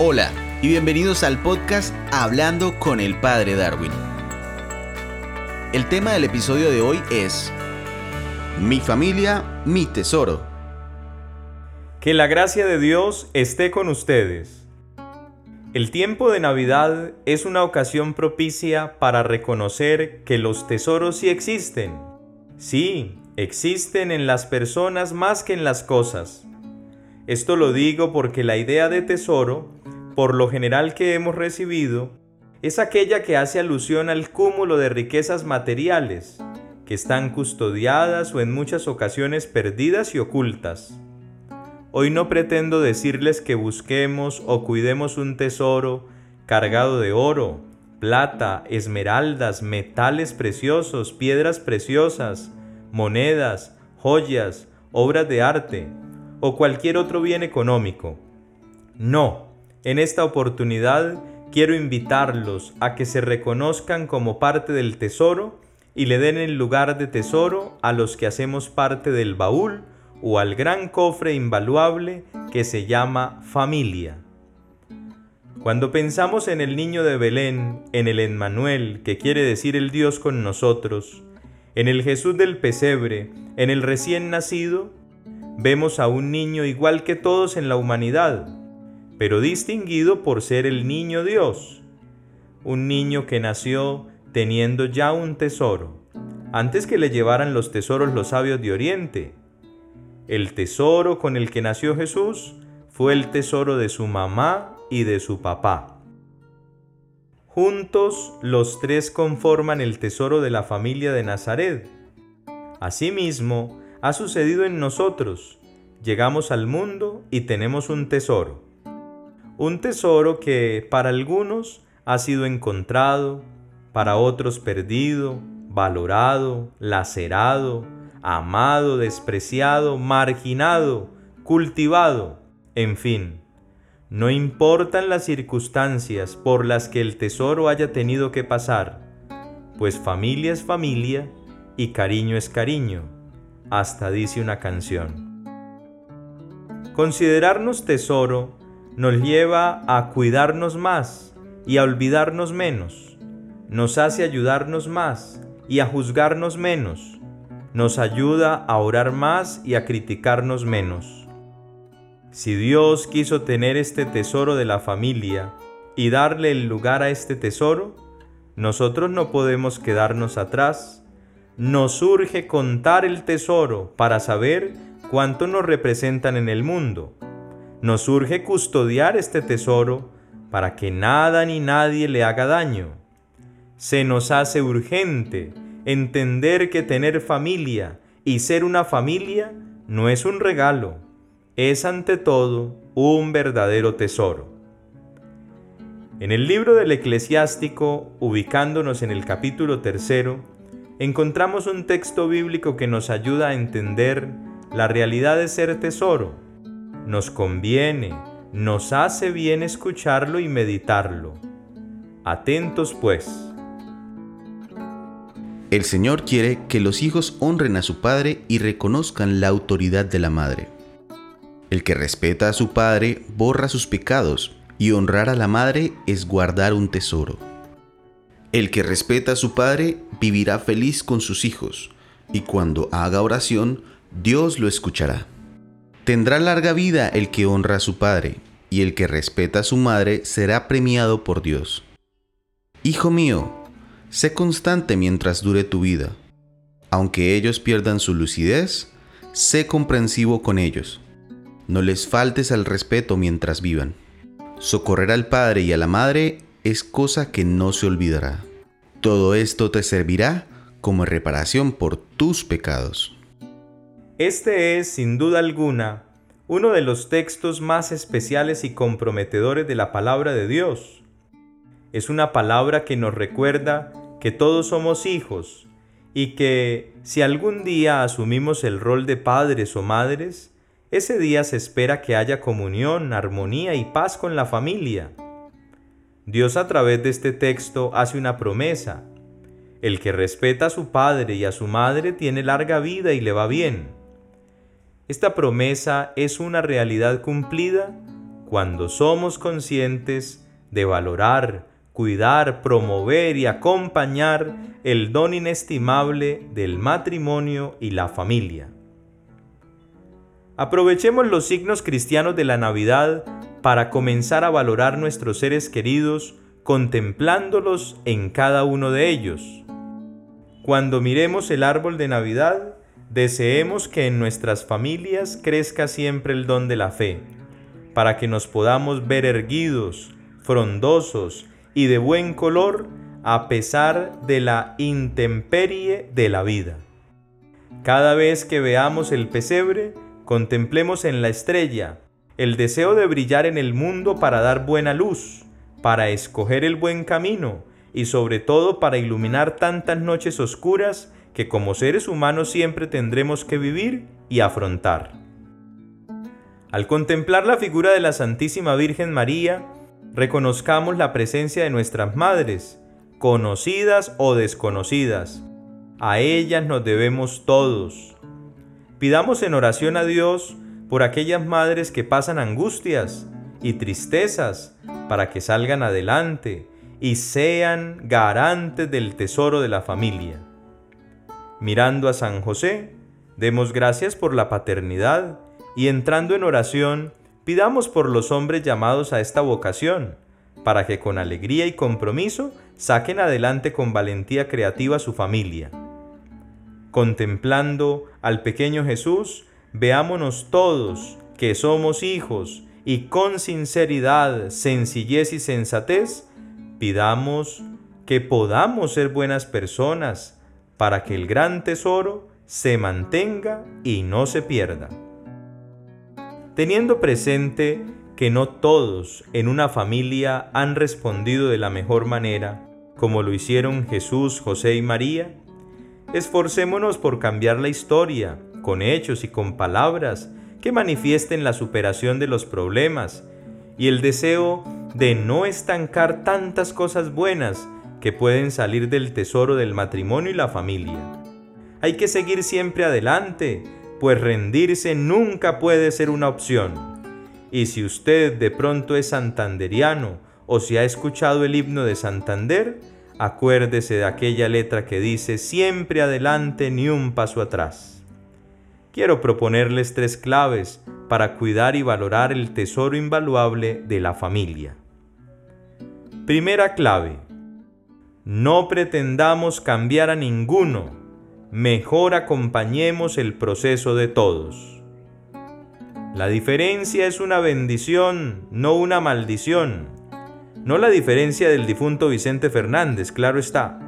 Hola y bienvenidos al podcast Hablando con el Padre Darwin. El tema del episodio de hoy es Mi familia, mi tesoro. Que la gracia de Dios esté con ustedes. El tiempo de Navidad es una ocasión propicia para reconocer que los tesoros sí existen. Sí, existen en las personas más que en las cosas. Esto lo digo porque la idea de tesoro, por lo general que hemos recibido, es aquella que hace alusión al cúmulo de riquezas materiales, que están custodiadas o en muchas ocasiones perdidas y ocultas. Hoy no pretendo decirles que busquemos o cuidemos un tesoro cargado de oro, plata, esmeraldas, metales preciosos, piedras preciosas, monedas, joyas, obras de arte, o cualquier otro bien económico. No, en esta oportunidad quiero invitarlos a que se reconozcan como parte del tesoro y le den el lugar de tesoro a los que hacemos parte del baúl o al gran cofre invaluable que se llama familia. Cuando pensamos en el niño de Belén, en el Emmanuel, que quiere decir el Dios con nosotros, en el Jesús del pesebre, en el recién nacido, vemos a un niño igual que todos en la humanidad, pero distinguido por ser el niño Dios, un niño que nació teniendo ya un tesoro, antes que le llevaran los tesoros los sabios de Oriente. El tesoro con el que nació Jesús fue el tesoro de su mamá y de su papá. Juntos los tres conforman el tesoro de la familia de Nazaret. Asimismo, ha sucedido en nosotros. Llegamos al mundo y tenemos un tesoro. Un tesoro que para algunos ha sido encontrado, para otros perdido, valorado, lacerado, amado, despreciado, marginado, cultivado, en fin. No importan las circunstancias por las que el tesoro haya tenido que pasar, pues familia es familia y cariño es cariño hasta dice una canción. Considerarnos tesoro nos lleva a cuidarnos más y a olvidarnos menos. Nos hace ayudarnos más y a juzgarnos menos. Nos ayuda a orar más y a criticarnos menos. Si Dios quiso tener este tesoro de la familia y darle el lugar a este tesoro, nosotros no podemos quedarnos atrás nos urge contar el tesoro para saber cuánto nos representan en el mundo. Nos urge custodiar este tesoro para que nada ni nadie le haga daño. Se nos hace urgente entender que tener familia y ser una familia no es un regalo, es ante todo un verdadero tesoro. En el libro del eclesiástico, ubicándonos en el capítulo tercero, encontramos un texto bíblico que nos ayuda a entender la realidad de ser tesoro. Nos conviene, nos hace bien escucharlo y meditarlo. Atentos pues. El Señor quiere que los hijos honren a su padre y reconozcan la autoridad de la madre. El que respeta a su padre borra sus pecados, y honrar a la madre es guardar un tesoro. El que respeta a su padre vivirá feliz con sus hijos, y cuando haga oración, Dios lo escuchará. Tendrá larga vida el que honra a su padre, y el que respeta a su madre será premiado por Dios. Hijo mío, sé constante mientras dure tu vida. Aunque ellos pierdan su lucidez, sé comprensivo con ellos. No les faltes al respeto mientras vivan. Socorrer al padre y a la madre es cosa que no se olvidará. Todo esto te servirá como reparación por tus pecados. Este es, sin duda alguna, uno de los textos más especiales y comprometedores de la palabra de Dios. Es una palabra que nos recuerda que todos somos hijos y que si algún día asumimos el rol de padres o madres, ese día se espera que haya comunión, armonía y paz con la familia. Dios a través de este texto hace una promesa. El que respeta a su padre y a su madre tiene larga vida y le va bien. Esta promesa es una realidad cumplida cuando somos conscientes de valorar, cuidar, promover y acompañar el don inestimable del matrimonio y la familia. Aprovechemos los signos cristianos de la Navidad para comenzar a valorar nuestros seres queridos contemplándolos en cada uno de ellos. Cuando miremos el árbol de Navidad, deseemos que en nuestras familias crezca siempre el don de la fe, para que nos podamos ver erguidos, frondosos y de buen color a pesar de la intemperie de la vida. Cada vez que veamos el pesebre, contemplemos en la estrella el deseo de brillar en el mundo para dar buena luz, para escoger el buen camino y sobre todo para iluminar tantas noches oscuras que como seres humanos siempre tendremos que vivir y afrontar. Al contemplar la figura de la Santísima Virgen María, reconozcamos la presencia de nuestras madres, conocidas o desconocidas. A ellas nos debemos todos. Pidamos en oración a Dios por aquellas madres que pasan angustias y tristezas para que salgan adelante y sean garantes del tesoro de la familia. Mirando a San José, demos gracias por la paternidad y entrando en oración, pidamos por los hombres llamados a esta vocación, para que con alegría y compromiso saquen adelante con valentía creativa su familia. Contemplando al pequeño Jesús, veámonos todos que somos hijos y con sinceridad, sencillez y sensatez, pidamos que podamos ser buenas personas para que el gran tesoro se mantenga y no se pierda. Teniendo presente que no todos en una familia han respondido de la mejor manera, como lo hicieron Jesús, José y María, esforcémonos por cambiar la historia, con hechos y con palabras, que manifiesten la superación de los problemas y el deseo de no estancar tantas cosas buenas que pueden salir del tesoro del matrimonio y la familia. Hay que seguir siempre adelante, pues rendirse nunca puede ser una opción. Y si usted de pronto es santanderiano o si ha escuchado el himno de Santander, acuérdese de aquella letra que dice siempre adelante ni un paso atrás quiero proponerles tres claves para cuidar y valorar el tesoro invaluable de la familia. Primera clave. No pretendamos cambiar a ninguno, mejor acompañemos el proceso de todos. La diferencia es una bendición, no una maldición. No la diferencia del difunto Vicente Fernández, claro está.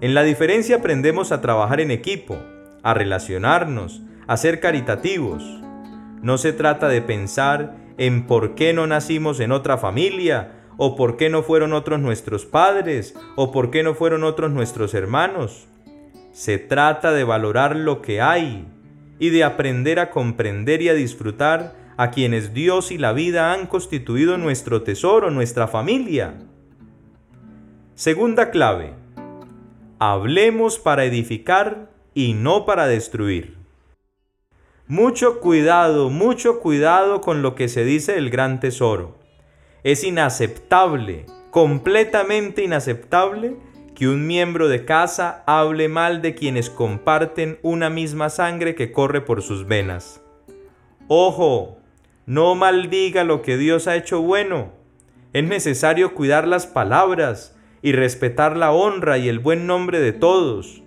En la diferencia aprendemos a trabajar en equipo, a relacionarnos, a ser caritativos. No se trata de pensar en por qué no nacimos en otra familia, o por qué no fueron otros nuestros padres, o por qué no fueron otros nuestros hermanos. Se trata de valorar lo que hay y de aprender a comprender y a disfrutar a quienes Dios y la vida han constituido nuestro tesoro, nuestra familia. Segunda clave. Hablemos para edificar y no para destruir. Mucho cuidado, mucho cuidado con lo que se dice del gran tesoro. Es inaceptable, completamente inaceptable, que un miembro de casa hable mal de quienes comparten una misma sangre que corre por sus venas. Ojo, no maldiga lo que Dios ha hecho bueno. Es necesario cuidar las palabras y respetar la honra y el buen nombre de todos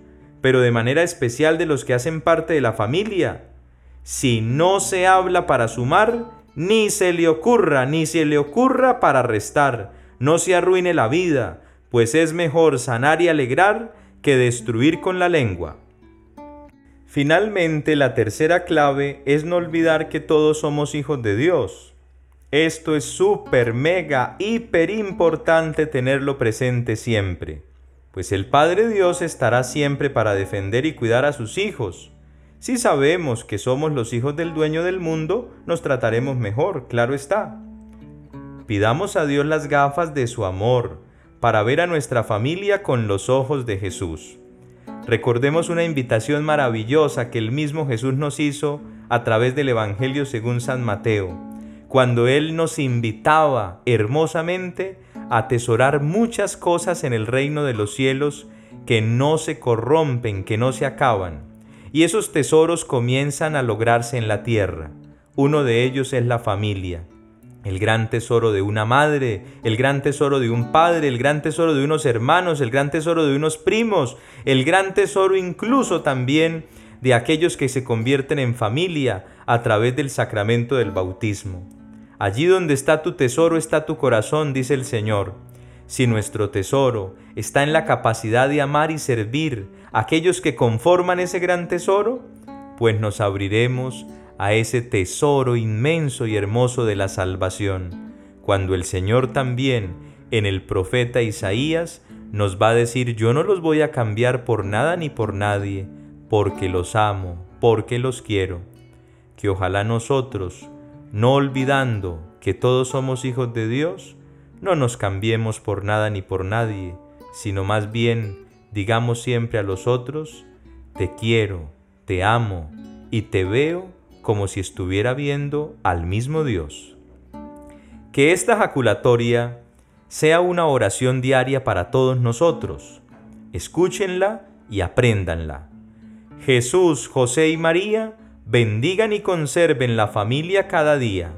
pero de manera especial de los que hacen parte de la familia. Si no se habla para sumar, ni se le ocurra, ni se le ocurra para restar, no se arruine la vida, pues es mejor sanar y alegrar que destruir con la lengua. Finalmente, la tercera clave es no olvidar que todos somos hijos de Dios. Esto es súper, mega, hiper importante tenerlo presente siempre pues el Padre Dios estará siempre para defender y cuidar a sus hijos. Si sabemos que somos los hijos del dueño del mundo, nos trataremos mejor, claro está. Pidamos a Dios las gafas de su amor, para ver a nuestra familia con los ojos de Jesús. Recordemos una invitación maravillosa que el mismo Jesús nos hizo a través del Evangelio según San Mateo, cuando Él nos invitaba hermosamente a atesorar muchas cosas en el reino de los cielos que no se corrompen, que no se acaban. Y esos tesoros comienzan a lograrse en la tierra. Uno de ellos es la familia. El gran tesoro de una madre, el gran tesoro de un padre, el gran tesoro de unos hermanos, el gran tesoro de unos primos, el gran tesoro incluso también de aquellos que se convierten en familia a través del sacramento del bautismo. Allí donde está tu tesoro está tu corazón, dice el Señor. Si nuestro tesoro está en la capacidad de amar y servir aquellos que conforman ese gran tesoro, pues nos abriremos a ese tesoro inmenso y hermoso de la salvación, cuando el Señor también en el profeta Isaías nos va a decir, yo no los voy a cambiar por nada ni por nadie, porque los amo, porque los quiero. Que ojalá nosotros, no olvidando que todos somos hijos de Dios, no nos cambiemos por nada ni por nadie, sino más bien digamos siempre a los otros, te quiero, te amo y te veo como si estuviera viendo al mismo Dios. Que esta jaculatoria sea una oración diaria para todos nosotros. Escúchenla y apréndanla. Jesús, José y María, bendigan y conserven la familia cada día.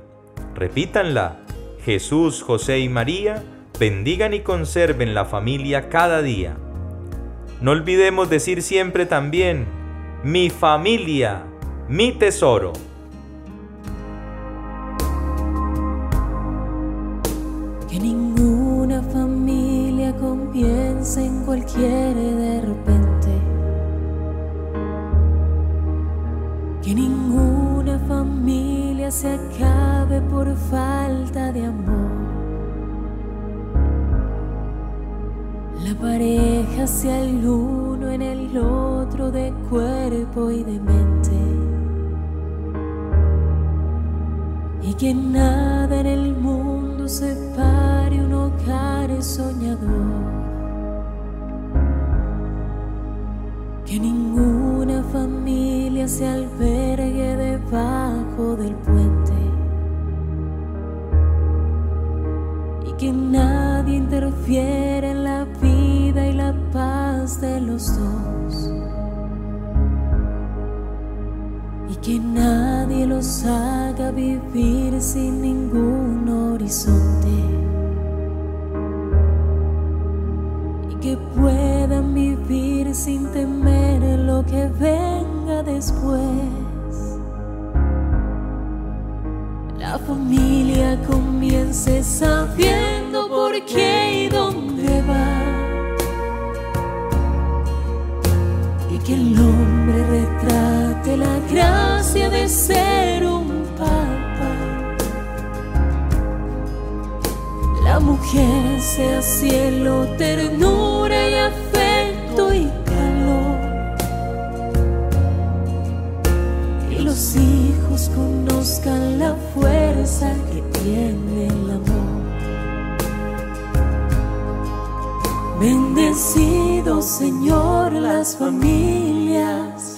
Repítanla. Jesús, José y María, bendigan y conserven la familia cada día. No olvidemos decir siempre también, mi familia, mi tesoro. Que ninguna familia comience en cualquier de repente Que ninguna familia se acabe por falta de amor. Pareja sea el uno en el otro de cuerpo y de mente. Y que nada en el mundo separe un hogar soñador. Que ninguna familia se albergue debajo del puente. Y que nadie interfiera Y que nadie los haga vivir sin ningún horizonte. Y que puedan vivir sin temer lo que venga después. La familia comience sabiendo por qué y dónde gracia de ser un papa. La mujer sea cielo, ternura y afecto y calor. Y los hijos conozcan la fuerza que tiene el amor. Bendecido Señor las familias.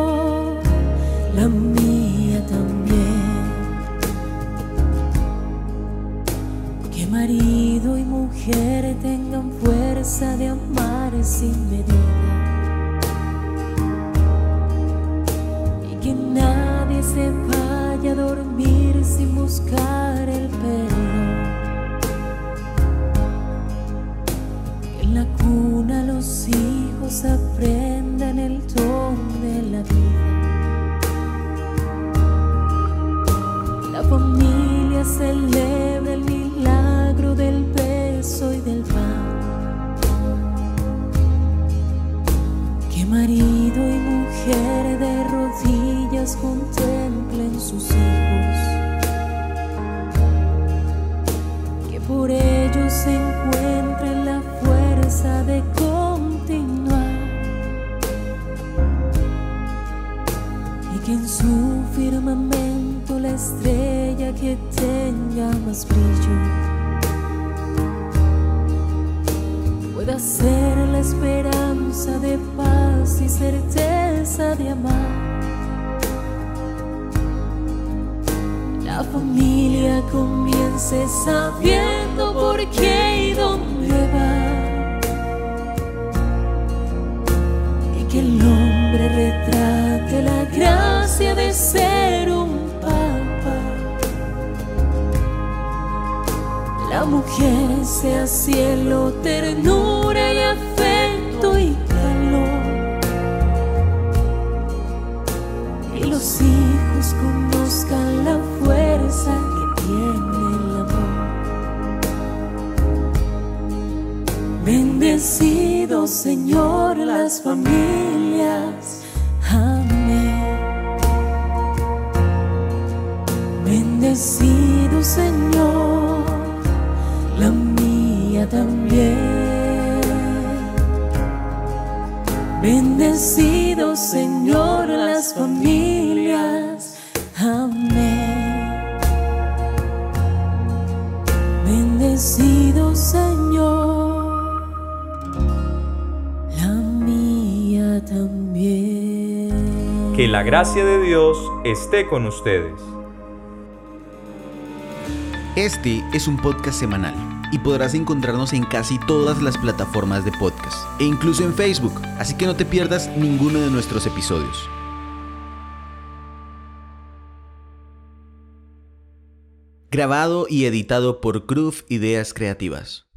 marido y mujer tengan fuerza de amar sin medida. Y que nadie se vaya a dormir sin buscar el perdón. estrella que tenga más brillo pueda ser la esperanza de paz y certeza de amar. La familia comience sabiendo por qué y dónde va. Y que el hombre retrate la gracia de ser. Mujer sea cielo, ternura y afecto y calor. Y los hijos conozcan la fuerza que tiene el amor. Bendecido Señor las familias. Amén. Bendecido Señor, la mía también. Bendecido Señor las familias. Amén. Bendecido Señor, la mía también. Que la gracia de Dios esté con ustedes. Este es un podcast semanal y podrás encontrarnos en casi todas las plataformas de podcast e incluso en Facebook, así que no te pierdas ninguno de nuestros episodios. Grabado y editado por Groove Ideas Creativas.